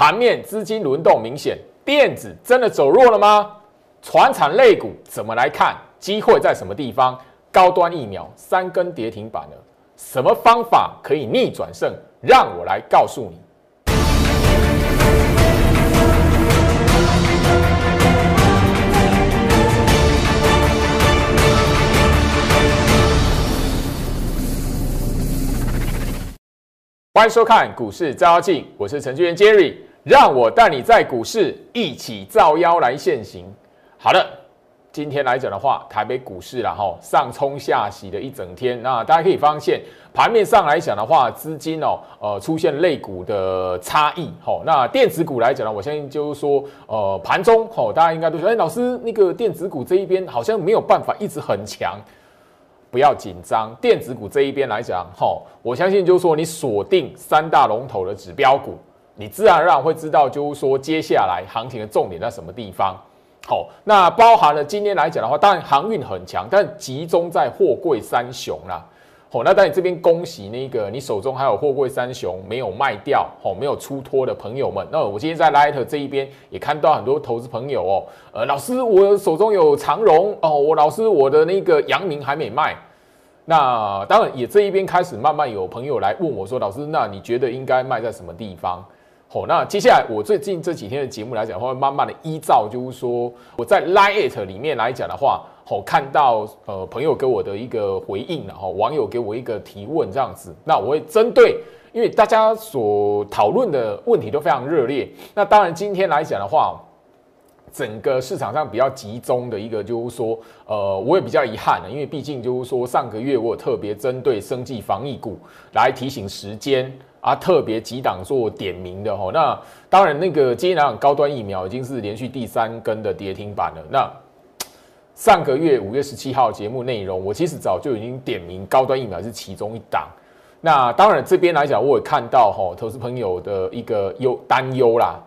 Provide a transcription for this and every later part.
盘面资金轮动明显，电子真的走弱了吗？船产类股怎么来看？机会在什么地方？高端疫苗三根跌停板了，什么方法可以逆转胜？让我来告诉你。欢迎收看股市照妖镜，我是程序员 Jerry，让我带你在股市一起造妖来现行。好的，今天来讲的话，台北股市然后上冲下洗的一整天，那大家可以发现盘面上来讲的话，资金哦，呃，出现类股的差异。好，那电子股来讲呢，我相信就是说，呃，盘中哦，大家应该都说，哎，老师那个电子股这一边好像没有办法一直很强。不要紧张，电子股这一边来讲，吼，我相信就是说，你锁定三大龙头的指标股，你自然而然会知道，就是说接下来行情的重点在什么地方。好，那包含了今天来讲的话，当然航运很强，但集中在货柜三雄啦。好，那在你这边恭喜那个你手中还有货柜三雄没有卖掉，好，没有出脱的朋友们。那我今天在 Light 这一边也看到很多投资朋友哦，呃，老师我手中有长荣哦，我老师我的那个阳明还没卖。那当然也这一边开始慢慢有朋友来问我说，老师，那你觉得应该卖在什么地方？好，那接下来我最近这几天的节目来讲，会慢慢的依照就是说我在 Lite 里面来讲的话，好看到呃朋友给我的一个回应，然后网友给我一个提问这样子，那我会针对，因为大家所讨论的问题都非常热烈，那当然今天来讲的话。整个市场上比较集中的一个，就是说，呃，我也比较遗憾的，因为毕竟就是说，上个月我有特别针对生计防疫股来提醒时间啊，特别几档做点名的哈。那当然，那个今天来讲，高端疫苗已经是连续第三根的跌停板了。那上个月五月十七号节目内容，我其实早就已经点名高端疫苗是其中一档。那当然这边来讲，我也看到哈，投资朋友的一个忧担忧啦。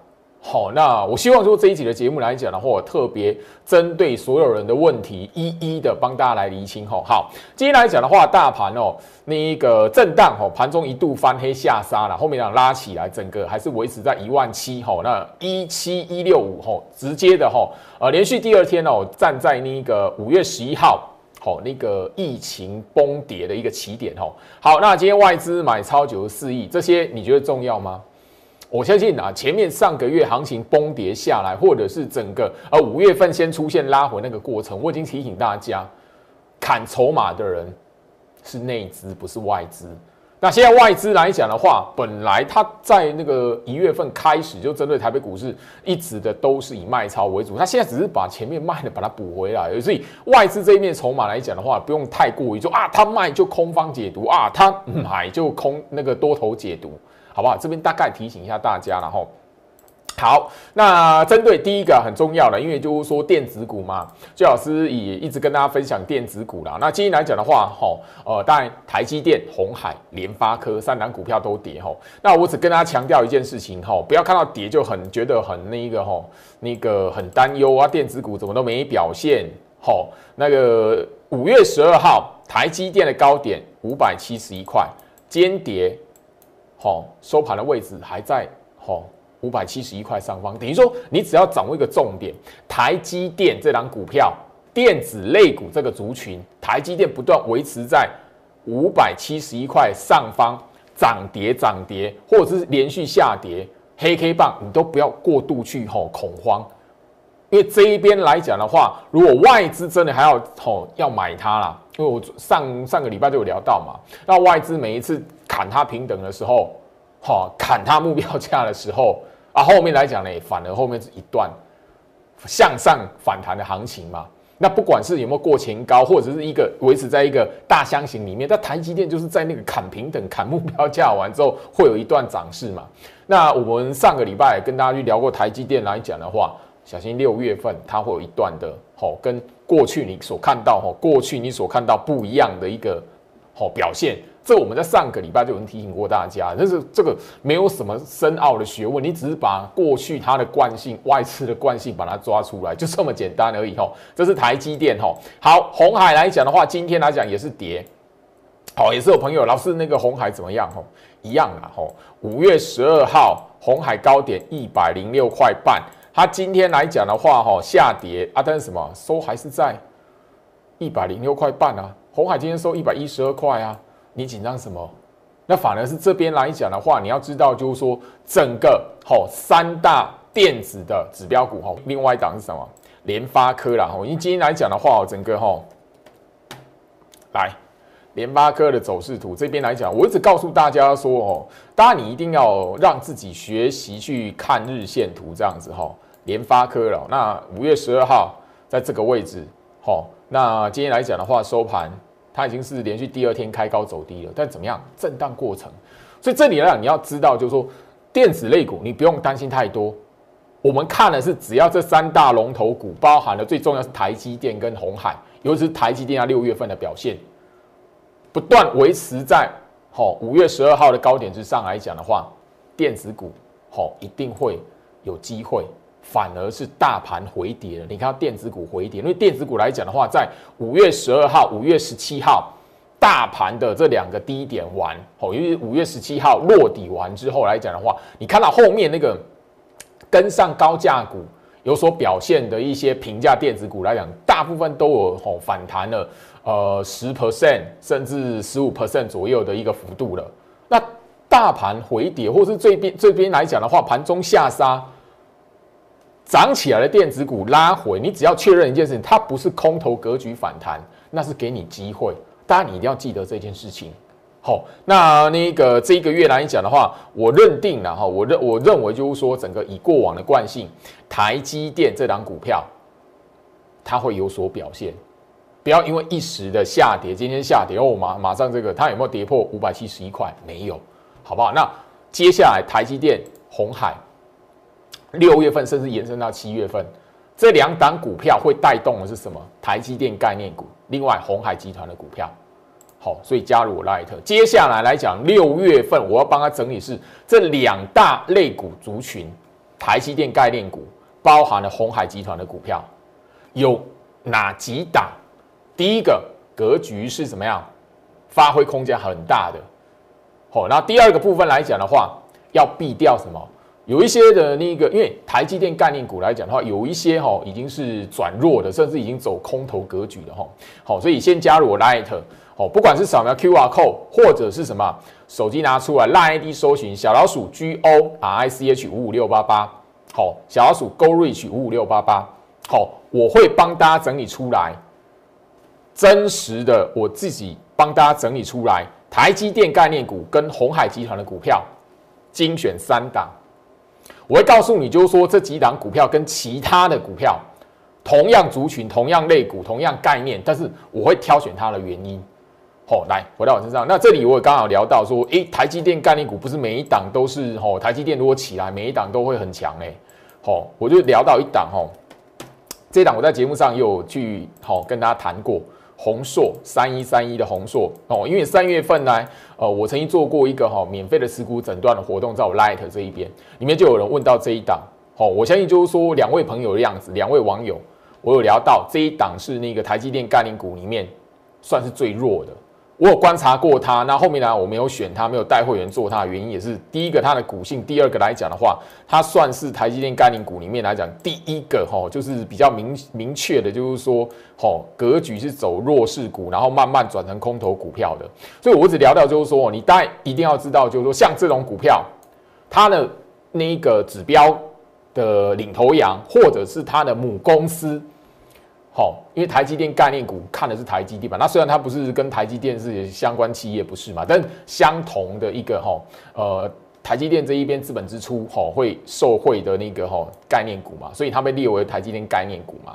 好，那我希望说这一集的节目来讲的话，我特别针对所有人的问题，一一的帮大家来厘清。吼，好，今天来讲的话，大盘哦，那一个震荡，吼，盘中一度翻黑下杀了，后面讲拉起来，整个还是维持在一万七，吼，那一七一六五，吼，直接的，吼，呃，连续第二天哦，站在那个五月十一号，吼，那个疫情崩跌的一个起点，吼，好，那今天外资买超九十四亿，这些你觉得重要吗？我相信啊，前面上个月行情崩跌下来，或者是整个呃五月份先出现拉回那个过程，我已经提醒大家，砍筹码的人是内资，不是外资。那现在外资来讲的话，本来他在那个一月份开始就针对台北股市一直的都是以卖超为主，他现在只是把前面卖的把它补回来，所以外资这一面筹码来讲的话，不用太过于说啊，他卖就空方解读啊，他买就空那个多头解读。好不好？这边大概提醒一下大家，然后好，那针对第一个很重要的，因为就是说电子股嘛，最老师也一直跟大家分享电子股啦。那今天来讲的话，吼，呃，当然台积电、红海、联发科三档股票都跌，吼。那我只跟大家强调一件事情，吼，不要看到跌就很觉得很那个，吼，那个很担忧啊，电子股怎么都没表现，吼。那个五月十二号台积电的高点五百七十一块，间跌。好，收盘的位置还在好五百七十一块上方，等于说你只要掌握一个重点，台积电这档股票，电子类股这个族群，台积电不断维持在五百七十一块上方涨跌涨跌，或者是连续下跌，黑 K 棒你都不要过度去吼恐慌，因为这一边来讲的话，如果外资真的还要吼要买它啦，因为我上上个礼拜就有聊到嘛，那外资每一次。砍它平等的时候，哈，砍它目标价的时候，啊，后面来讲呢，反而后面是一段向上反弹的行情嘛。那不管是有没有过前高，或者是一个维持在一个大箱型里面，但台积电就是在那个砍平等、砍目标价完之后，会有一段涨势嘛。那我们上个礼拜跟大家去聊过台积电来讲的话，小心六月份它会有一段的，吼，跟过去你所看到，哈，过去你所看到不一样的一个，好表现。这我们在上个礼拜就已经提醒过大家，但是这个没有什么深奥的学问，你只是把过去它的惯性、外资的惯性把它抓出来，就这么简单而已吼。这是台积电吼。好，红海来讲的话，今天来讲也是跌，好，也是有朋友老师那个红海怎么样吼？一样啊吼。五月十二号红海高点一百零六块半，它今天来讲的话，哈下跌啊，但是什么收还是在一百零六块半啊。红海今天收一百一十二块啊，你紧张什么？那反而是这边来讲的话，你要知道就是说整个哈三大电子的指标股哈，另外一档是什么？联发科啦，哈，因为今天来讲的话，整个哈来。联发科的走势图这边来讲，我一直告诉大家说哦，当然你一定要让自己学习去看日线图这样子哈。联发科了，那五月十二号在这个位置，好，那今天来讲的话，收盘它已经是连续第二天开高走低了，但怎么样，震荡过程。所以这里来讲，你要知道就是说，电子类股你不用担心太多。我们看的是只要这三大龙头股，包含了最重要是台积电跟红海，尤其是台积电啊六月份的表现。不断维持在好五月十二号的高点之上来讲的话，电子股好一定会有机会，反而是大盘回跌了。你看到电子股回跌，因为电子股来讲的话，在五月十二号、五月十七号大盘的这两个低点完，吼，因为五月十七号落底完之后来讲的话，你看到后面那个跟上高价股有所表现的一些平价电子股来讲，大部分都有吼反弹了。呃，十 percent 甚至十五 percent 左右的一个幅度了。那大盘回跌，或是这边这边来讲的话，盘中下杀，涨起来的电子股拉回，你只要确认一件事情，它不是空头格局反弹，那是给你机会。大家，你一定要记得这件事情。好，那那个这一个月来讲的话，我认定了哈，我认我认为就是说，整个以过往的惯性，台积电这档股票，它会有所表现。不要因为一时的下跌，今天下跌哦，马马上这个它有没有跌破五百七十一块？没有，好不好？那接下来台积电、红海，六月份甚至延伸到七月份，这两档股票会带动的是什么？台积电概念股，另外红海集团的股票。好，所以加入我 Light。接下来来讲，六月份我要帮他整理是这两大类股族群，台积电概念股包含了红海集团的股票，有哪几档？第一个格局是怎么样？发挥空间很大的，好。那第二个部分来讲的话，要避掉什么？有一些的那个，因为台积电概念股来讲的话，有一些哈已经是转弱的，甚至已经走空头格局了哈。好，所以先加入我 Light，好，不管是扫描 QR code 或者是什么，手机拿出来 Light ID 搜寻小老鼠 G O R I C H 五五六八八，好，小老鼠 Go Reach 五五六八八，好，我会帮大家整理出来。真实的，我自己帮大家整理出来，台积电概念股跟红海集团的股票精选三档，我会告诉你，就是说这几档股票跟其他的股票同样族群、同样类股、同样概念，但是我会挑选它的原因。好，来回到我身上，那这里我也刚好聊到说，诶，台积电概念股不是每一档都是吼，台积电如果起来，每一档都会很强诶。好，我就聊到一档吼，这档我在节目上有去好跟大家谈过。宏硕三一三一的宏硕哦，因为三月份呢，呃，我曾经做过一个哈免费的持股诊断的活动，在我 Light 这一边，里面就有人问到这一档，哦，我相信就是说两位朋友的样子，两位网友，我有聊到这一档是那个台积电概念股里面算是最弱的。我有观察过它，那后面呢，我没有选它，没有带会员做它的原因也是，第一个它的股性，第二个来讲的话，它算是台积电概念股里面来讲第一个哈，就是比较明明确的，就是说，哈，格局是走弱势股，然后慢慢转成空头股票的。所以我只聊到就是说，你大一定要知道，就是说，像这种股票，它的那一个指标的领头羊，或者是它的母公司。好，因为台积电概念股看的是台积电吧？那虽然它不是跟台积电是相关企业，不是嘛？但相同的一个哈，呃，台积电这一边资本支出哈会受惠的那个哈概念股嘛，所以它被列为台积电概念股嘛。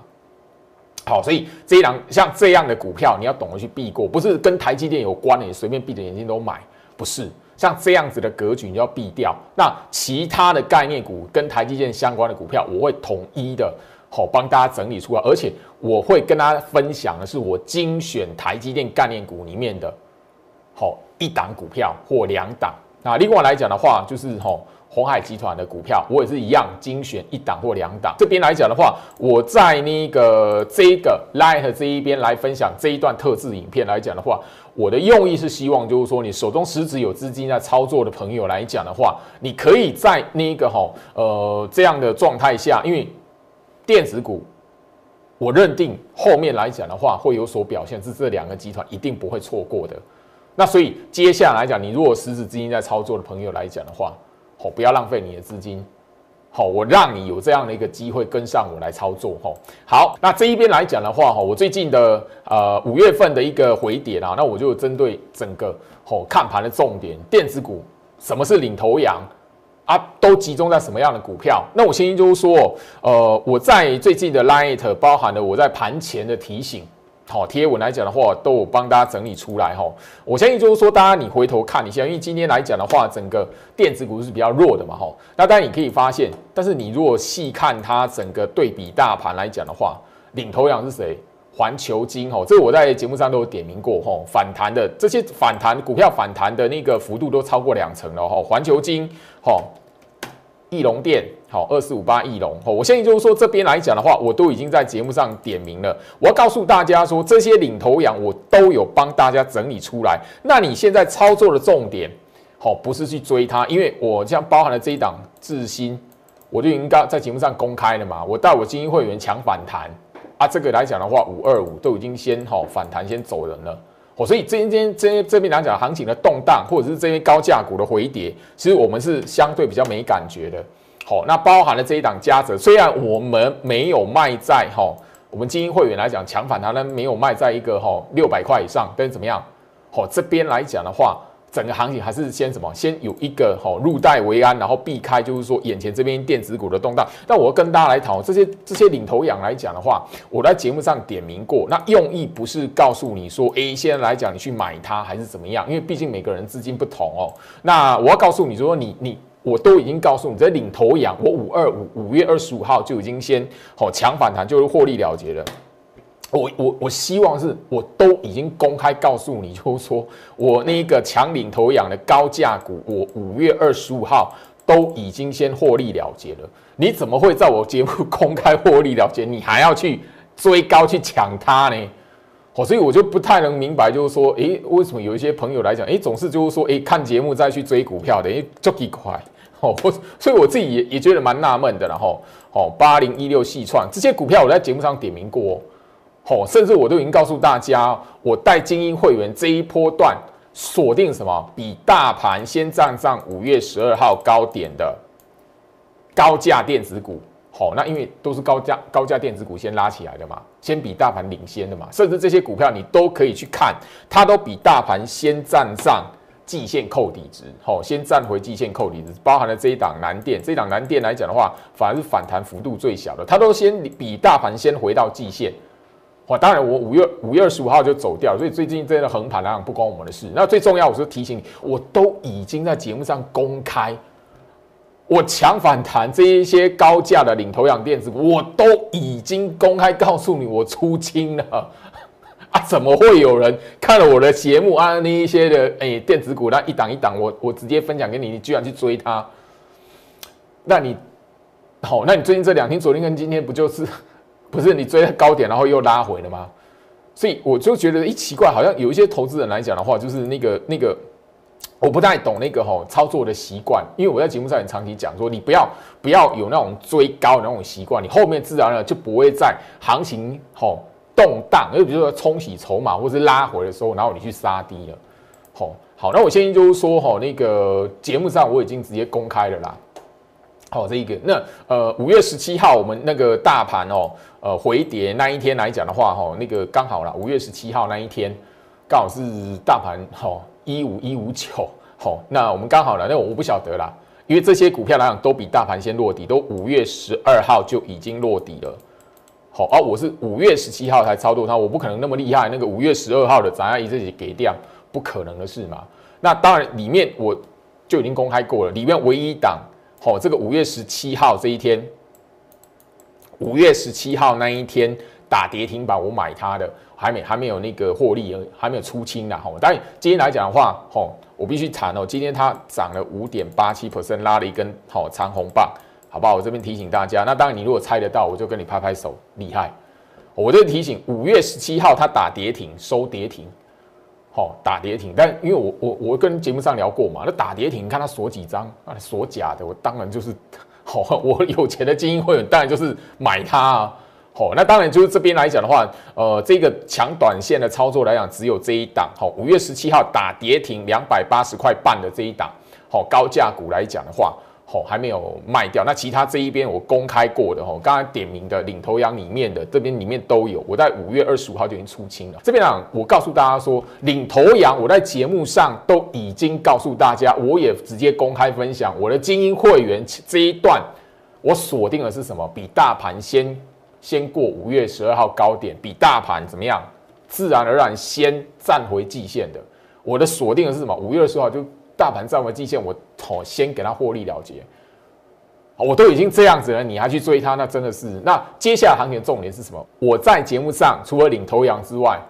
好，所以这一档像这样的股票，你要懂得去避过，不是跟台积电有关的，你随便闭着眼睛都买，不是像这样子的格局，你要避掉。那其他的概念股跟台积电相关的股票，我会统一的。好，帮大家整理出来，而且我会跟大家分享的是我精选台积电概念股里面的，好一档股票或两档，那另外来讲的话，就是吼。红海集团的股票，我也是一样精选一档或两档。这边来讲的话，我在那个这个 Light 这一边来分享这一段特制影片来讲的话，我的用意是希望就是说，你手中实质有资金在操作的朋友来讲的话，你可以在那个哈呃这样的状态下，因为电子股，我认定后面来讲的话会有所表现，是这两个集团一定不会错过的。那所以接下来讲，你如果实质资金在操作的朋友来讲的话，好，不要浪费你的资金。好，我让你有这样的一个机会跟上我来操作。吼，好，那这一边来讲的话，哈，我最近的呃五月份的一个回跌啊，那我就针对整个哦看盘的重点，电子股什么是领头羊啊，都集中在什么样的股票？那我先就是说，呃，我在最近的 Light 包含了我在盘前的提醒。好，贴文来讲的话，都有帮大家整理出来哈。我相信就是说，大家你回头看一下，因为今天来讲的话，整个电子股是比较弱的嘛哈。那当然你可以发现，但是你如果细看它整个对比大盘来讲的话，领头羊是谁？环球金哈，这个我在节目上都有点名过哈。反弹的这些反弹股票反弹的那个幅度都超过两成了哈。环球金哈。翼龙店好，二四五八翼龙好，我相信就是说这边来讲的话，我都已经在节目上点名了。我要告诉大家说，这些领头羊我都有帮大家整理出来。那你现在操作的重点，好，不是去追它，因为我像包含了这一档智新，我就已经刚在节目上公开了嘛。我带我精英会员抢反弹啊，这个来讲的话，五二五都已经先好反弹先走人了。哦，所以今天这这边来讲，行情的动荡，或者是这些高价股的回跌，其实我们是相对比较没感觉的。好，那包含了这一档嘉泽，虽然我们没有卖在哈，我们精英会员来讲强反弹呢，没有卖在一个哈六百块以上，但是怎么样？好，这边来讲的话。整个行情还是先什么？先有一个哈入袋为安，然后避开就是说眼前这边电子股的动荡。但我跟大家来讨这些这些领头羊来讲的话，我在节目上点名过，那用意不是告诉你说，哎，现在来讲你去买它还是怎么样？因为毕竟每个人资金不同哦。那我要告诉你说，你你我都已经告诉你，这领头羊，我五二五五月二十五号就已经先好强反弹，就是获利了结了。我我我希望是，我都已经公开告诉你，就是说我那个强领头羊的高价股，我五月二十五号都已经先获利了结了。你怎么会在我节目公开获利了结，你还要去追高去抢它呢？哦，所以我就不太能明白，就是说，诶，为什么有一些朋友来讲，诶，总是就是说，诶，看节目再去追股票的，诶，就几块，哦，我 所以我自己也也觉得蛮纳闷的，然后，哦，八零一六细创这些股票，我在节目上点名过。哦，甚至我都已经告诉大家，我带精英会员这一波段锁定什么？比大盘先站上五月十二号高点的高价电子股。好，那因为都是高价高价电子股先拉起来的嘛，先比大盘领先的嘛。甚至这些股票你都可以去看，它都比大盘先站上季线扣底值。好，先站回季线扣底值，包含了这一档南电，这一档南电来讲的话，反而是反弹幅度最小的，它都先比大盘先回到季线。哇，当然我五月五月二十五号就走掉，所以最近真的横盘那样不关我们的事。那最重要，我是提醒你，我都已经在节目上公开，我强反弹这一些高价的领头羊电子股，我都已经公开告诉你，我出清了 啊！怎么会有人看了我的节目啊？那一些的哎电子股，那一档一档，我我直接分享给你，你居然去追它？那你好，那你最近这两天，昨天跟今天不就是？不是你追高点，然后又拉回了吗？所以我就觉得一奇怪，好像有一些投资人来讲的话，就是那个那个，我不太懂那个吼操作的习惯。因为我在节目上也长期讲说，你不要不要有那种追高的那种习惯，你后面自然呢就不会在行情吼动荡，就比如说冲洗筹码或是拉回的时候，然后你去杀低了。好，好，那我现在就是说吼，那个节目上我已经直接公开了啦。好，这一个，那呃，五月十七号我们那个大盘哦，呃，回跌那一天来讲的话，哈，那个刚好了，五月十七号那一天刚好是大盘哈一五一五九，好，那我们刚好了，那我不晓得啦，因为这些股票来讲都比大盘先落底，都五月十二号就已经落底了，好，而我是五月十七号才操作它，我不可能那么厉害，那个五月十二号的咱要一自己给掉，不可能的事嘛。那当然里面我就已经公开过了，里面唯一档。哦，这个五月十七号这一天，五月十七号那一天打跌停板，我买它的还没还没有那个获利，还没有出清呢。吼，但今天来讲的话，吼，我必须谈哦，今天它涨了五点八七 percent，拉了一根好长红棒，好不好？我这边提醒大家，那当然你如果猜得到，我就跟你拍拍手，厉害。我就提醒，五月十七号它打跌停，收跌停。哦，打跌停，但因为我我我跟节目上聊过嘛，那打跌停，你看他锁几张啊？锁假的，我当然就是，好，我有钱的精英会员当然就是买它啊。好，那当然就是这边来讲的话，呃，这个抢短线的操作来讲，只有这一档。好，五月十七号打跌停两百八十块半的这一档，好，高价股来讲的话。哦，还没有卖掉。那其他这一边我公开过的哦，刚才点名的领头羊里面的这边里面都有。我在五月二十五号就已经出清了。这边啊，我告诉大家说，领头羊我在节目上都已经告诉大家，我也直接公开分享我的精英会员这一段，我锁定的是什么？比大盘先先过五月十二号高点，比大盘怎么样？自然而然先站回季线的。我的锁定的是什么？五月二十号就。大盘站稳季线，我好先给他获利了结，我都已经这样子了，你还去追它，那真的是。那接下来行情重点是什么？我在节目上除了领头羊之外，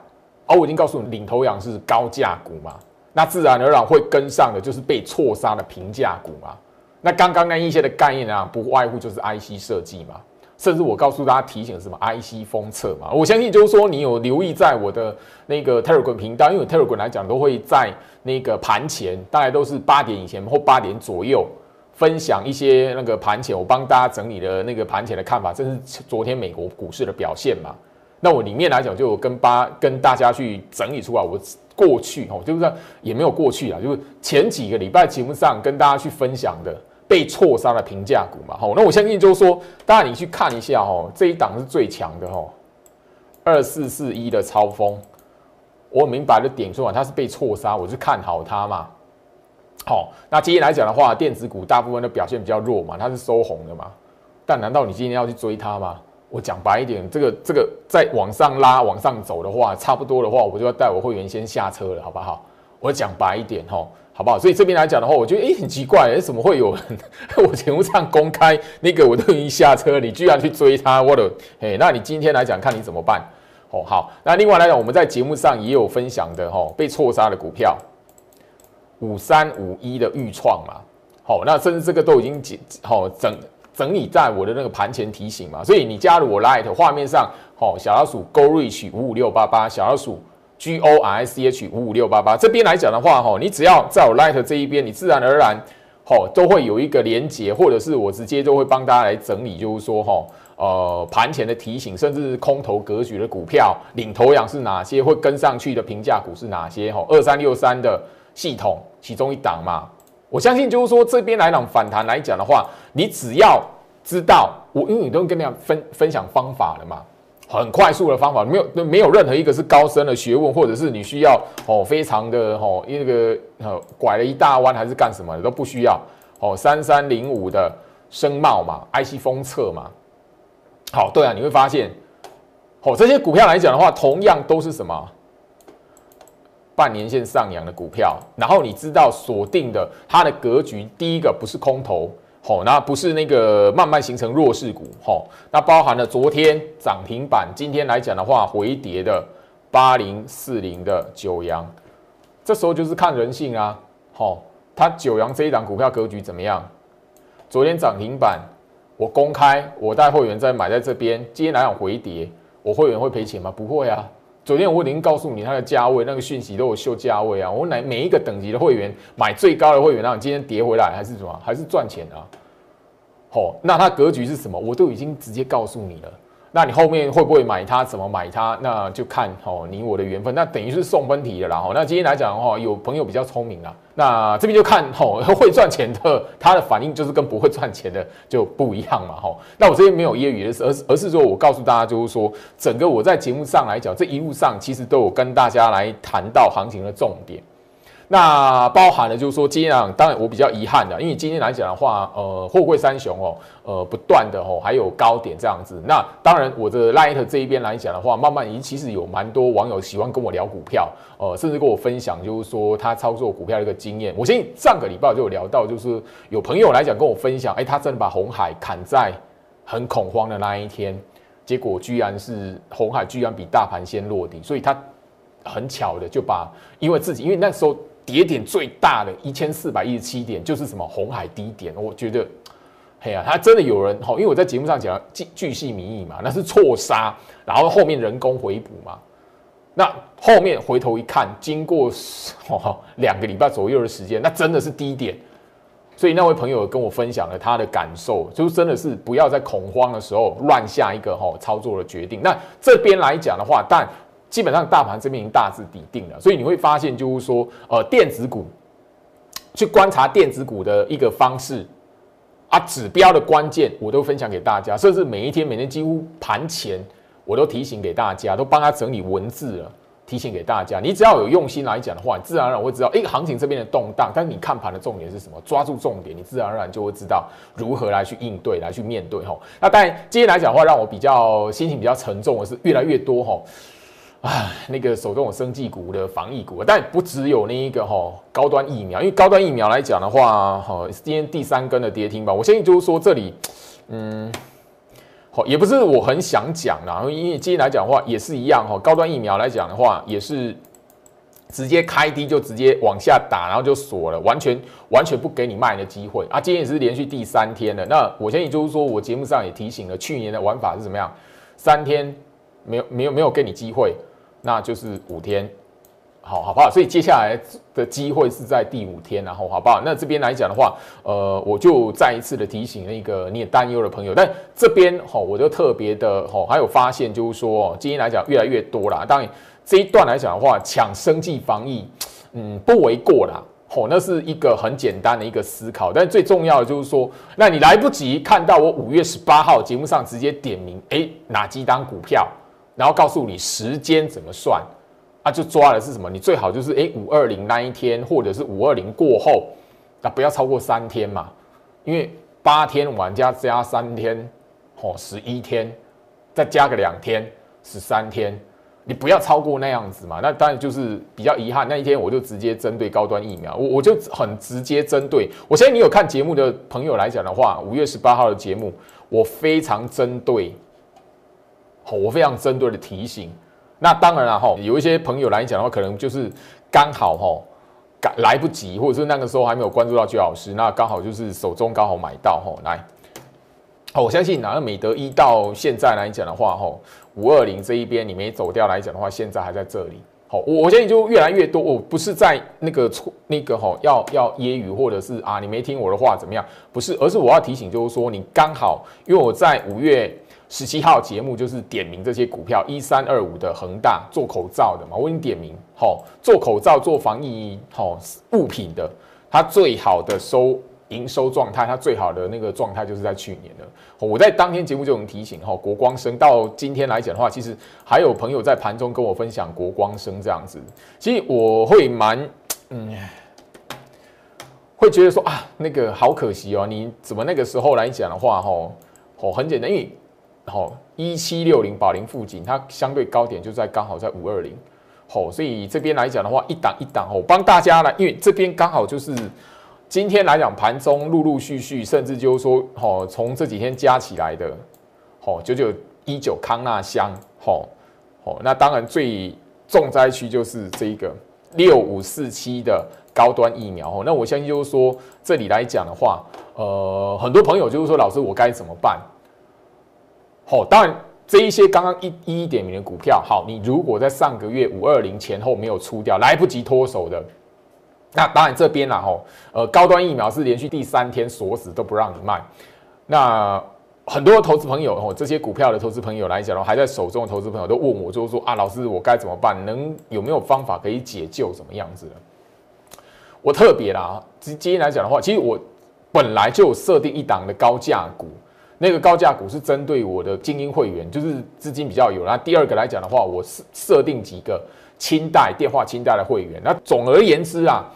哦，我已经告诉你，领头羊是高价股嘛，那自然而然会跟上的就是被错杀的平价股嘛。那刚刚那一些的概念啊，不外乎就是 IC 设计嘛。甚至我告诉大家提醒什么 IC 封测嘛，我相信就是说你有留意在我的那个 Telegram 频道，因为 Telegram 来讲都会在那个盘前，大概都是八点以前或八点左右分享一些那个盘前，我帮大家整理的那个盘前的看法，这是昨天美国股市的表现嘛。那我里面来讲就跟八跟大家去整理出来，我过去哦，就是也没有过去啊，就是前几个礼拜节目上跟大家去分享的。被错杀的平价股嘛，好，那我相信就是说，大家你去看一下，哦，这一档是最强的，哦，二四四一的超风，我明白的点出来，它是被错杀，我是看好它嘛，好，那今天来讲的话，电子股大部分的表现比较弱嘛，它是收红的嘛，但难道你今天要去追它吗？我讲白一点，这个这个再往上拉、往上走的话，差不多的话，我就要带我会员先下车了，好不好？我讲白一点，吼。好不好？所以这边来讲的话，我觉得诶很奇怪，诶怎么会有人 我节目上公开那个我都已经下车，你居然去追他？我的诶，那你今天来讲看你怎么办？哦好，那另外来讲，我们在节目上也有分享的哈，被错杀的股票五三五一的预创嘛，好，那甚至这个都已经整好整整理在我的那个盘前提醒嘛，所以你加入我 Light 画面上，好小老鼠 Go Reach 五五六八八小老鼠。G O R I C H 五五六八八这边来讲的话，哈，你只要在我 Light 这一边，你自然而然，哈，都会有一个连接，或者是我直接就会帮大家来整理，就是说，哈，呃，盘前的提醒，甚至是空头格局的股票，领头羊是哪些，会跟上去的评价股是哪些，哈，二三六三的系统其中一档嘛，我相信就是说这边来讲反弹来讲的话，你只要知道，我因为你都跟大家分分享方法了嘛。很快速的方法，没有没有任何一个是高深的学问，或者是你需要哦非常的哦那个呃拐了一大弯还是干什么的都不需要哦三三零五的声茂嘛，IC 封测嘛，好对啊，你会发现哦这些股票来讲的话，同样都是什么半年线上扬的股票，然后你知道锁定的它的格局，第一个不是空头。好，那不是那个慢慢形成弱势股，好，那包含了昨天涨停板，今天来讲的话回跌的八零四零的九阳，这时候就是看人性啊，好，它九阳这一档股票格局怎么样？昨天涨停板，我公开，我带会员在买在这边，今天来讲回跌，我会员会赔钱吗？不会啊。昨天我已经告诉你它的价位，那个讯息都有秀价位啊。我每每一个等级的会员买最高的会员，让你今天跌回来还是什么？还是赚钱啊？好，那它格局是什么？我都已经直接告诉你了。那你后面会不会买它？怎么买它？那就看哦，你我的缘分。那等于是送分题的啦。哈，那今天来讲的话，有朋友比较聪明啊。那这边就看吼，会赚钱的，他的反应就是跟不会赚钱的就不一样嘛，吼。那我这边没有揶揄的是，而而是说我告诉大家，就是说，整个我在节目上来讲，这一路上其实都有跟大家来谈到行情的重点。那包含了就是说，今天啊，当然我比较遗憾的，因为今天来讲的话，呃，货柜三雄哦，呃，不断的哦，还有高点这样子。那当然，我的 Light 这一边来讲的话，慢慢已经其实有蛮多网友喜欢跟我聊股票，呃，甚至跟我分享就是说他操作股票的一个经验。我相信上个礼拜就有聊到，就是有朋友来讲跟我分享，哎，他真的把红海砍在很恐慌的那一天。结果居然是红海居然比大盘先落底，所以他很巧的就把因为自己因为那时候跌点最大的一千四百一十七点就是什么红海低点，我觉得。嘿呀，他真的有人哈，因为我在节目上讲巨巨细靡遗嘛，那是错杀，然后后面人工回补嘛。那后面回头一看，经过 两个礼拜左右的时间，那真的是低点。所以那位朋友跟我分享了他的感受，就真的是不要在恐慌的时候乱下一个哈操作的决定。那这边来讲的话，但基本上大盘这边已经大致底定了，所以你会发现就是说，呃，电子股去观察电子股的一个方式。啊，指标的关键我都分享给大家，甚至每一天、每天几乎盘前我都提醒给大家，都帮他整理文字了，提醒给大家。你只要有用心来讲的话，自然而然会知道，哎，行情这边的动荡，但是你看盘的重点是什么？抓住重点，你自然而然就会知道如何来去应对，来去面对。吼，那当然今天来讲的话，让我比较心情比较沉重的是越来越多吼。啊，那个手中有生技股的防疫股，但不只有那一个哈高端疫苗，因为高端疫苗来讲的话，哈今天第三根的跌停吧。我相信就是说这里，嗯，好也不是我很想讲啦，因为今天来讲的话也是一样哈，高端疫苗来讲的话也是直接开低就直接往下打，然后就锁了，完全完全不给你卖的机会啊。今天也是连续第三天了，那我相信就是说我节目上也提醒了，去年的玩法是怎么样，三天。没有没有没有给你机会，那就是五天，好好不好？所以接下来的机会是在第五天，然后好不好？那这边来讲的话，呃，我就再一次的提醒那个你也担忧的朋友，但这边哈，我就特别的哈，还有发现就是说，今天来讲越来越多啦。当然这一段来讲的话，抢生计防疫，嗯，不为过啦。哦，那是一个很简单的一个思考，但最重要的就是说，那你来不及看到我五月十八号节目上直接点名，哎，哪几档股票？然后告诉你时间怎么算，啊，就抓的是什么？你最好就是哎五二零那一天，或者是五二零过后，那不要超过三天嘛，因为八天玩家加三天，哦，十一天，再加个两天，十三天，你不要超过那样子嘛。那当然就是比较遗憾，那一天我就直接针对高端疫苗，我我就很直接针对。我相信你有看节目的朋友来讲的话，五月十八号的节目，我非常针对。好我非常针对的提醒，那当然了哈，有一些朋友来讲的话，可能就是刚好哈，赶来不及，或者是那个时候还没有关注到居老师，那刚好就是手中刚好买到哈，来，好，我相信拿个美德一到现在来讲的话，哈，五二零这一边你没走掉来讲的话，现在还在这里，好，我我相信就越来越多，我不是在那个错那个哈，要要揶揄或者是啊，你没听我的话怎么样？不是，而是我要提醒，就是说你刚好，因为我在五月。十七号节目就是点名这些股票，一三二五的恒大做口罩的嘛，我已经点名，好做口罩做防疫好物品的，它最好的收营收状态，它最好的那个状态就是在去年的。我在当天节目就能提醒哈，国光生到今天来讲的话，其实还有朋友在盘中跟我分享国光生这样子，其实我会蛮嗯，会觉得说啊，那个好可惜哦，你怎么那个时候来讲的话，哈，哦很简单，因为。好，一七六零保龄附近，它相对高点就在刚好在五二零，好，所以这边来讲的话，一档一档哦，帮大家来，因为这边刚好就是今天来讲盘中陆陆续续，甚至就是说，好，从这几天加起来的，好，九九一九康纳香，好，好，那当然最重灾区就是这一个六五四七的高端疫苗，哦，那我相信就是说这里来讲的话，呃，很多朋友就是说，老师我该怎么办？好，当然这一些刚刚一一点名的股票，好，你如果在上个月五二零前后没有出掉，来不及脱手的，那当然这边啦，吼，呃，高端疫苗是连续第三天锁死都不让你卖，那很多投资朋友，吼，这些股票的投资朋友来讲，还在手中的投资朋友都问我，就是说啊，老师我该怎么办？能有没有方法可以解救？怎么样子的？我特别啦，今今天来讲的话，其实我本来就设定一档的高价股。那个高价股是针对我的精英会员，就是资金比较有。那第二个来讲的话，我设设定几个清代电话清代的会员。那总而言之啊，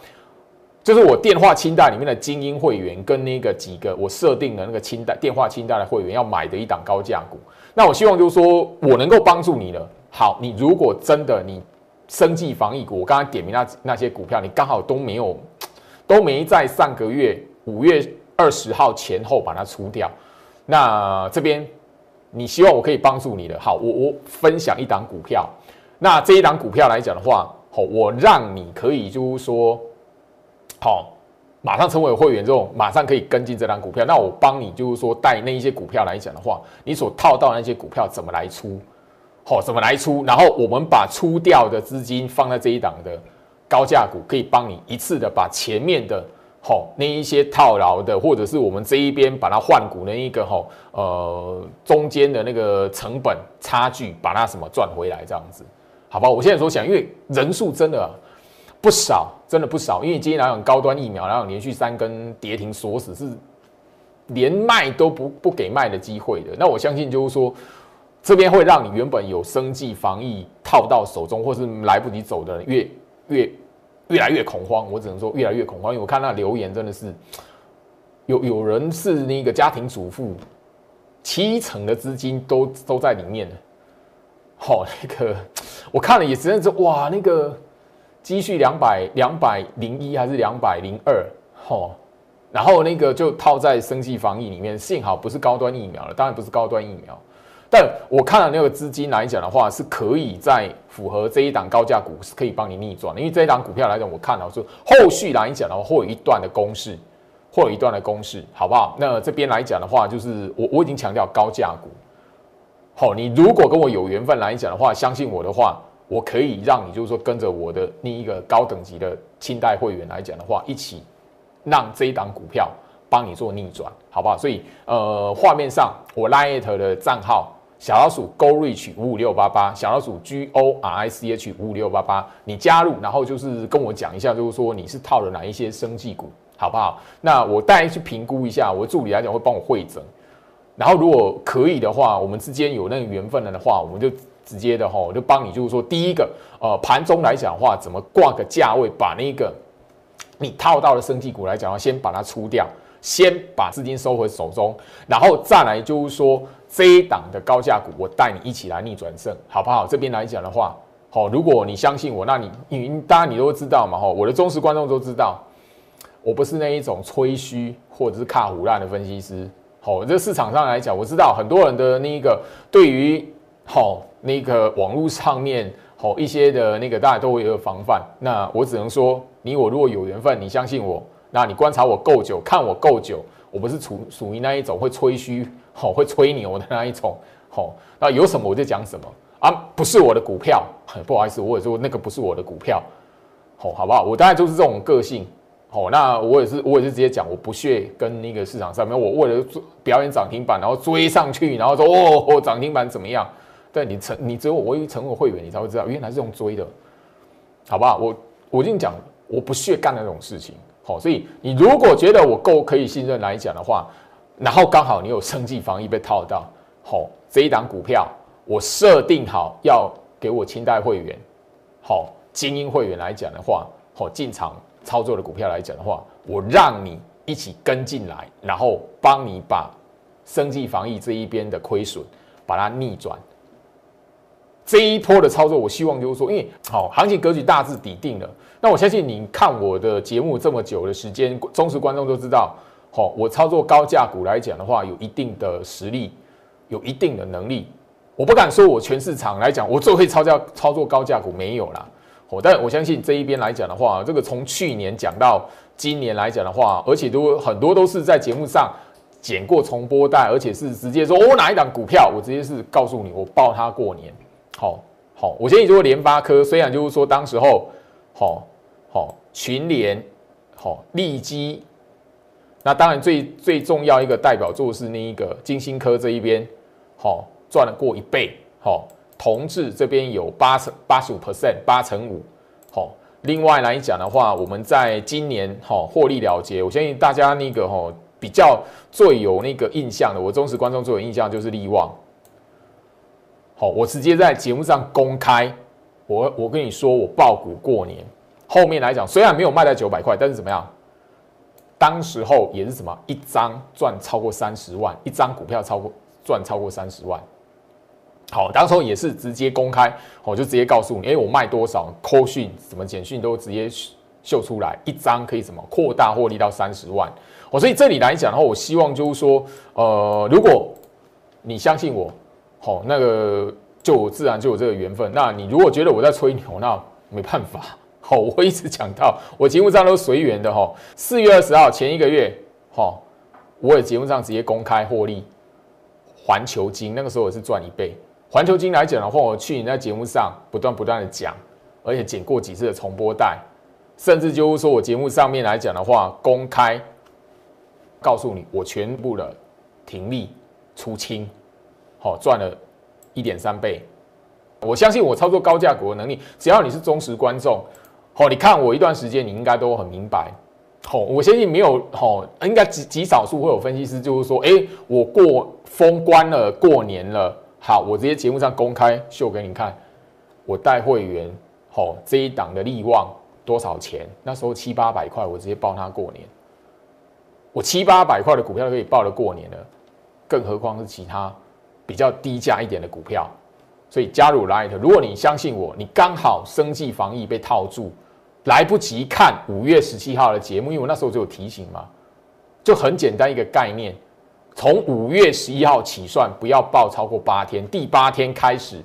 就是我电话清代里面的精英会员跟那个几个我设定的那个清代电话清代的会员要买的一档高价股。那我希望就是说我能够帮助你了。好，你如果真的你生计防疫股，我刚才点名那那些股票，你刚好都没有都没在上个月五月二十号前后把它出掉。那这边你希望我可以帮助你的，好，我我分享一档股票，那这一档股票来讲的话，好，我让你可以就是说，好，马上成为会员之后，马上可以跟进这档股票，那我帮你就是说带那一些股票来讲的话，你所套到那些股票怎么来出？好，怎么来出？然后我们把出掉的资金放在这一档的高价股，可以帮你一次的把前面的好那一些套牢的，或者是我们这一边把它换股那一个哈呃中间的那个成本差距，把它什么赚回来这样子，好吧？我现在所想，因为人数真的不少，真的不少，因为今天来讲高端疫苗，然后连续三根跌停锁死，是连卖都不不给卖的机会的。那我相信就是说。这边会让你原本有生计防疫套到手中，或是来不及走的人越越越来越恐慌。我只能说越来越恐慌，因为我看那留言真的是有有人是那个家庭主妇，七成的资金都都在里面了。好，那个我看了也真的是哇，那个积蓄两百两百零一还是两百零二，好，然后那个就套在生计防疫里面，幸好不是高端疫苗了，当然不是高端疫苗。但我看了那个资金来讲的话，是可以在符合这一档高价股是可以帮你逆转的，因为这一档股票来讲，我看到说后续来讲的话，会有一段的公式，会有一段的公式，好不好？那这边来讲的话，就是我我已经强调高价股，好，你如果跟我有缘分来讲的话，相信我的话，我可以让你就是说跟着我的另一个高等级的清代会员来讲的话，一起让这一档股票帮你做逆转，好不好？所以呃，画面上我 Lite 的账号。小老鼠 Go Reach 五五六八八，小老鼠 G O R I C H 五五六八八，你加入，然后就是跟我讲一下，就是说你是套了哪一些生技股，好不好？那我带去评估一下，我助理来讲会帮我会诊，然后如果可以的话，我们之间有那个缘分了的话，我们就直接的哈，我就帮你，就是说第一个，呃，盘中来讲的话，怎么挂个价位，把那个你套到的生技股来讲，先把它出掉，先把资金收回手中，然后再来就是说。这一档的高价股，我带你一起来逆转胜，好不好？这边来讲的话，好，如果你相信我，那你你大家你都知道嘛，哈，我的忠实观众都知道，我不是那一种吹嘘或者是卡胡烂的分析师，好，这市场上来讲，我知道很多人的那一个对于好那个网络上面好一些的那个，大家都会有防范。那我只能说，你我如果有缘分，你相信我，那你观察我够久，看我够久，我不是属属于那一种会吹嘘。好，会吹牛的那一种，好，那有什么我就讲什么啊，不是我的股票，不好意思，我也说那个不是我的股票，好，好不好？我大概就是这种个性，好，那我也是，我也是直接讲，我不屑跟那个市场上面，我为了表演涨停板，然后追上去，然后说哦，涨停板怎么样？但你成，你只有我一成为会员，你才会知道，原来是用追的，好不好？我我跟你讲，我不屑干那种事情，好，所以你如果觉得我够可以信任来讲的话。然后刚好你有生计防疫被套到，好这一档股票，我设定好要给我清代会员，好精英会员来讲的话，好进场操作的股票来讲的话，我让你一起跟进来，然后帮你把生计防疫这一边的亏损把它逆转。这一波的操作，我希望就是说，因为好行情格局大致底定了，那我相信你看我的节目这么久的时间，忠实观众都知道。好，我操作高价股来讲的话，有一定的实力，有一定的能力。我不敢说我全市场来讲，我最会操作操作高价股没有啦。哦，但我相信这一边来讲的话，这个从去年讲到今年来讲的话，而且都很多都是在节目上剪过重播带，而且是直接说我哪一档股票，我直接是告诉你，我报它过年。好，好，我建议说联发科，虽然就是说当时候，好，好群联，好利基。那当然，最最重要一个代表作是那一个金星科这一边，好赚了过一倍，好同志这边有八成八十五 percent 八成五，好。另外来讲的话，我们在今年好获利了结，我相信大家那个哈比较最有那个印象的，我忠实观众最有印象就是利旺，好，我直接在节目上公开，我我跟你说我爆股过年，后面来讲虽然没有卖在九百块，但是怎么样？当时候也是什么，一张赚超过三十万，一张股票超过赚超过三十万。好，当时候也是直接公开，我就直接告诉你，哎，我卖多少，扣讯什么简讯都直接秀出来，一张可以什么扩大获利到三十万。我所以这里来讲的话，我希望就是说，呃，如果你相信我，好，那个就自然就有这个缘分。那你如果觉得我在吹牛，那没办法。哦，我一直讲到我节目上都随缘的哈。四月二十号前一个月，哈，我也节目上直接公开获利。环球金那个时候我是赚一倍。环球金来讲的话，我去你在节目上不断不断的讲，而且剪过几次的重播带，甚至就是说我节目上面来讲的话，公开告诉你我全部的停利出清，好赚了一点三倍。我相信我操作高价股的能力，只要你是忠实观众，好，你看我一段时间，你应该都很明白。好，我相信没有好，应该极极少数会有分析师就是说，哎，我过封关了，过年了。好，我直接节目上公开秀给你看，我带会员，好这一档的利旺多少钱？那时候七八百块，我直接报他过年。我七八百块的股票可以报了过年了，更何况是其他比较低价一点的股票。所以加入 Light，如果你相信我，你刚好生计防疫被套住，来不及看五月十七号的节目，因为我那时候就有提醒嘛，就很简单一个概念。从五月十一号起算，不要报超过八天。第八天开始，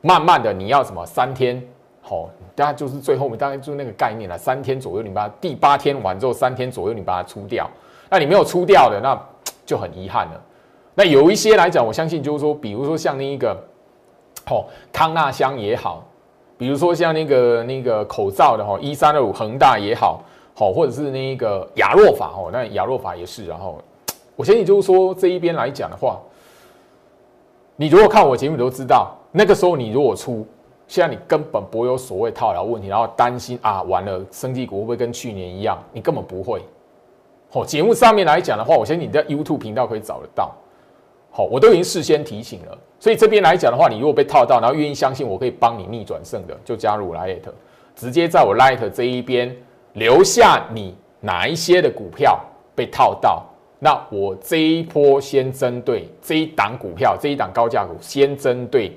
慢慢的你要什么三天，好，大家就是最后面大概就那个概念了。三天左右，你把第八天完之后，三天左右你把它出掉。那你没有出掉的，那就很遗憾了。那有一些来讲，我相信就是说，比如说像那一个，哦，康纳香也好，比如说像那个那个口罩的哈，一三二五恒大也好，好，或者是那个亚诺法哦，那亚诺法也是，然后。我相信就是说这一边来讲的话，你如果看我节目，你都知道，那个时候你如果出，现在你根本不会有所谓套牢问题，然后担心啊，完了，生技股会不会跟去年一样？你根本不会。好，节目上面来讲的话，我相信你在 YouTube 频道可以找得到。好，我都已经事先提醒了，所以这边来讲的话，你如果被套到，然后愿意相信我可以帮你逆转胜的，就加入 Light，直接在我 Light 这一边留下你哪一些的股票被套到。那我这一波先针对这一档股票，这一档高价股，先针对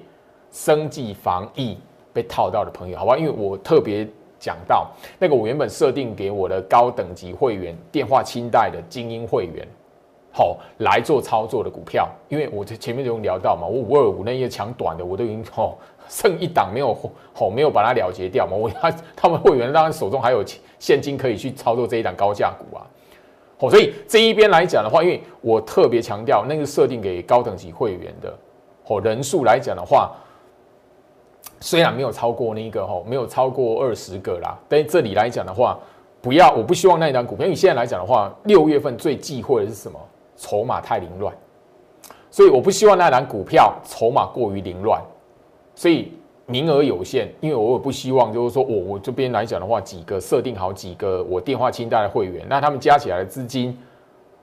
生计防疫被套到的朋友，好吧？因为我特别讲到那个我原本设定给我的高等级会员电话清代的精英会员，好来做操作的股票，因为我在前面就聊到嘛，我五二五那些抢短的，我都已经哦剩一档没有哦没有把它了结掉嘛，我他 他们会员当然手中还有现金可以去操作这一档高价股啊。哦，所以这一边来讲的话，因为我特别强调那个设定给高等级会员的，哦，人数来讲的话，虽然没有超过那个，哦，没有超过二十个啦，但是这里来讲的话，不要，我不希望那一张股票，因为现在来讲的话，六月份最忌讳的是什么？筹码太凌乱，所以我不希望那档股票筹码过于凌乱，所以。名额有限，因为我也不希望，就是说我我这边来讲的话，几个设定好几个我电话清单的会员，那他们加起来的资金，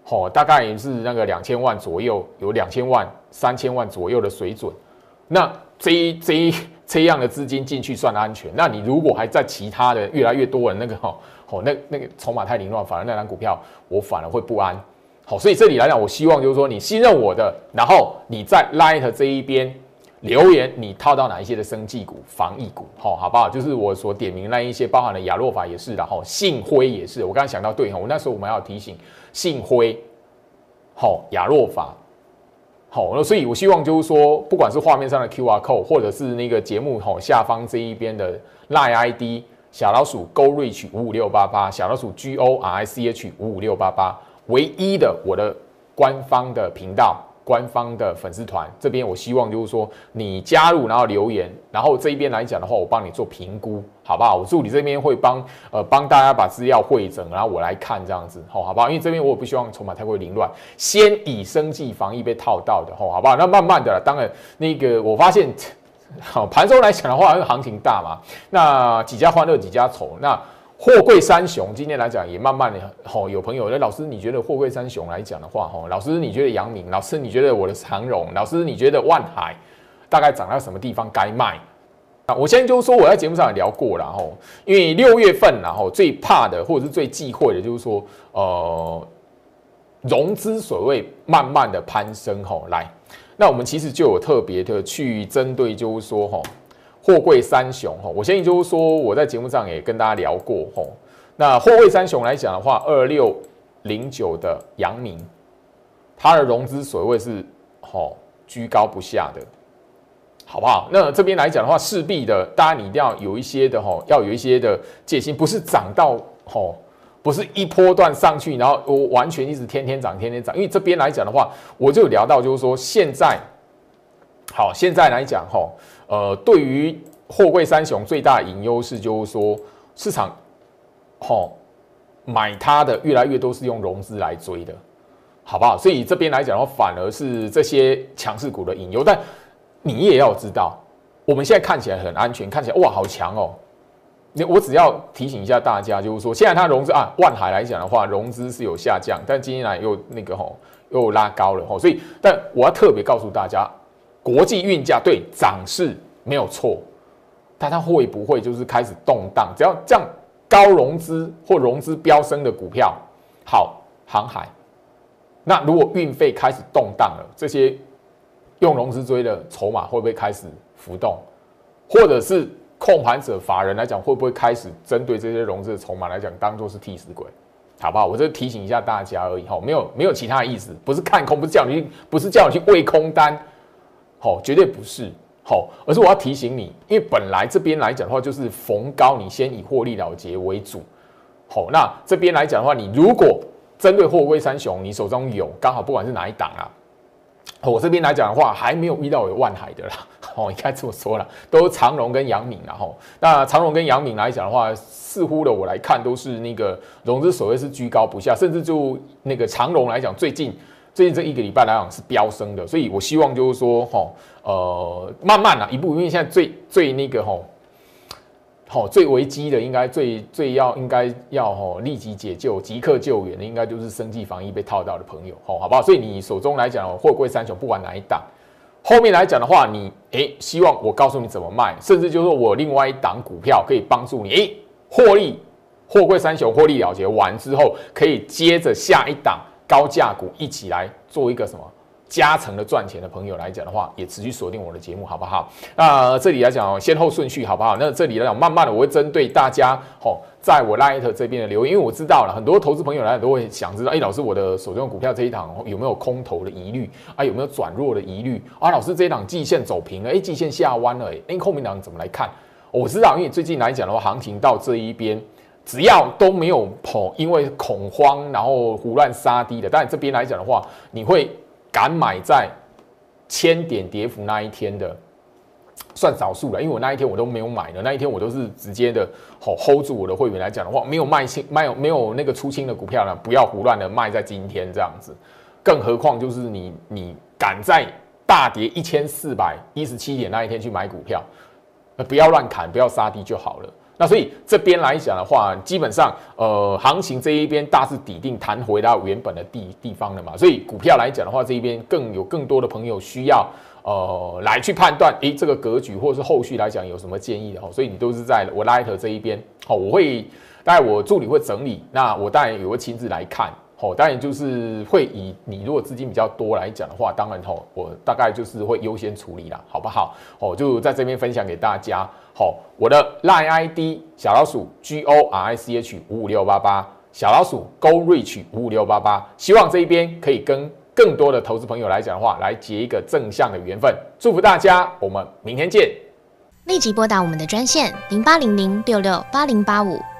哦，大概也是那个两千万左右，有两千万、三千万左右的水准。那这一这一这样的资金进去算安全。那你如果还在其他的越来越多人那个哈，哦，那那个筹码太凌乱，反而那张股票我反而会不安。好，所以这里来讲，我希望就是说你信任我的，然后你在 Light 这一边。留言，你套到哪一些的生技股、防疫股，好，好不好？就是我所点名那一些，包含了亚洛法也是的，哈，信辉也是。我刚刚想到，对哈，我那时候我们要提醒信辉，好，亚洛法，好，那所以我希望就是说，不管是画面上的 Q R code，或者是那个节目哈下方这一边的 Line I D 小老鼠 Go Reach 五五六八八，小老鼠 G O R I C H 五五六八八，唯一的我的官方的频道。官方的粉丝团这边，我希望就是说你加入，然后留言，然后这一边来讲的话，我帮你做评估，好不好？我助理这边会帮呃帮大家把资料汇整，然后我来看这样子，好，好不好？因为这边我也不希望筹码太过凌乱，先以生计防疫被套到的，吼，好不好？那慢慢的，当然那个我发现，好盘中来讲的话，因为行情大嘛，那 几家欢乐几家愁，那。货柜三雄今天来讲也慢慢的吼，有朋友那老师你觉得货柜三雄来讲的话吼，老师你觉得阳明，老师你觉得我的长荣，老师你觉得万海大概涨到什么地方该卖？啊，我先就是说我在节目上也聊过了吼，因为六月份然后最怕的或者是最忌讳的就是说呃融资所谓慢慢的攀升吼来，那我们其实就有特别的去针对就是说吼。货柜三雄哈，我相信就是说，我在节目上也跟大家聊过哈。那货柜三雄来讲的话，二六零九的阳明，它的融资水位是哈居高不下的，好不好？那这边来讲的话，势必的，大家你一定要有一些的吼，要有一些的戒心，不是涨到吼，不是一波段上去，然后我完全一直天天涨，天天涨。因为这边来讲的话，我就聊到就是说，现在好，现在来讲吼，呃，对于货柜三雄最大隐忧是就是说，市场吼买它的越来越多是用融资来追的，好不好？所以这边来讲的话，反而是这些强势股的隐忧，但。你也要知道，我们现在看起来很安全，看起来哇好强哦。你我只要提醒一下大家，就是说现在它融资啊，万海来讲的话，融资是有下降，但今天来又那个吼又拉高了吼，所以但我要特别告诉大家，国际运价对涨势没有错，但它会不会就是开始动荡？只要这样高融资或融资飙升的股票，好航海，那如果运费开始动荡了，这些。用融资追的筹码会不会开始浮动，或者是控盘者法人来讲，会不会开始针对这些融资的筹码来讲，当做是替死鬼，好不好？我这提醒一下大家而已，哈，没有没有其他意思，不是看空，不是叫你，不是叫你去喂空单，好，绝对不是，好，而是我要提醒你，因为本来这边来讲的话，就是逢高你先以获利了结为主，好，那这边来讲的话，你如果针对货柜三雄，你手中有刚好不管是哪一档啊。我这边来讲的话，还没有遇到有万海的啦。哦，应该这么说啦，都长荣跟阳明然后，那长荣跟杨敏来讲的话，似乎的我来看都是那个融资所谓是居高不下，甚至就那个长荣来讲，最近最近这一个礼拜来讲是飙升的。所以我希望就是说，哈，呃，慢慢啊，一步，因为现在最最那个哈。好，最危机的应该最最要应该要吼立即解救、即刻救援的，应该就是生计防疫被套到的朋友，吼，好不好？所以你手中来讲，货柜三雄不管哪一档，后面来讲的话，你诶，希望我告诉你怎么卖，甚至就是我另外一档股票可以帮助你诶，获利，货柜三雄获利了结完之后，可以接着下一档高价股一起来做一个什么？加成的赚钱的朋友来讲的话，也持续锁定我的节目，好不好？那这里来讲先后顺序，好不好？那这里来讲，慢慢的我会针对大家，吼，在我 Light 这边的留言，因为我知道了很多投资朋友来都会想知道，哎，老师，我的手中股票这一档有没有空头的疑虑啊？有没有转弱的疑虑啊？老师，这一档季线走平了，哎，季线下弯了，哎，后面档怎么来看？我知道，因为最近来讲的话，行情到这一边，只要都没有跑，因为恐慌然后胡乱杀低的，但这边来讲的话，你会。敢买在千点跌幅那一天的，算少数了，因为我那一天我都没有买的，那一天我都是直接的，吼 hold 住我的会员来讲的话，没有卖清，卖有没有那个出清的股票呢？不要胡乱的卖在今天这样子，更何况就是你你敢在大跌一千四百一十七点那一天去买股票，呃，不要乱砍，不要杀低就好了。那所以这边来讲的话，基本上呃，行情这一边大致底定弹回到原本的地地方了嘛。所以股票来讲的话，这一边更有更多的朋友需要呃来去判断，诶，这个格局或是后续来讲有什么建议的哦。所以你都是在我 Light 这一边哦，我会待我助理会整理，那我当然也会亲自来看。哦，当然就是会以你如果资金比较多来讲的话，当然吼，我大概就是会优先处理啦，好不好？哦，就在这边分享给大家。好，我的 line ID 小老鼠 G O R I C H 五五六八八，小老鼠 Go Reach 五五六八八，希望这一边可以跟更多的投资朋友来讲的话，来结一个正向的缘分。祝福大家，我们明天见。立即拨打我们的专线零八零零六六八零八五。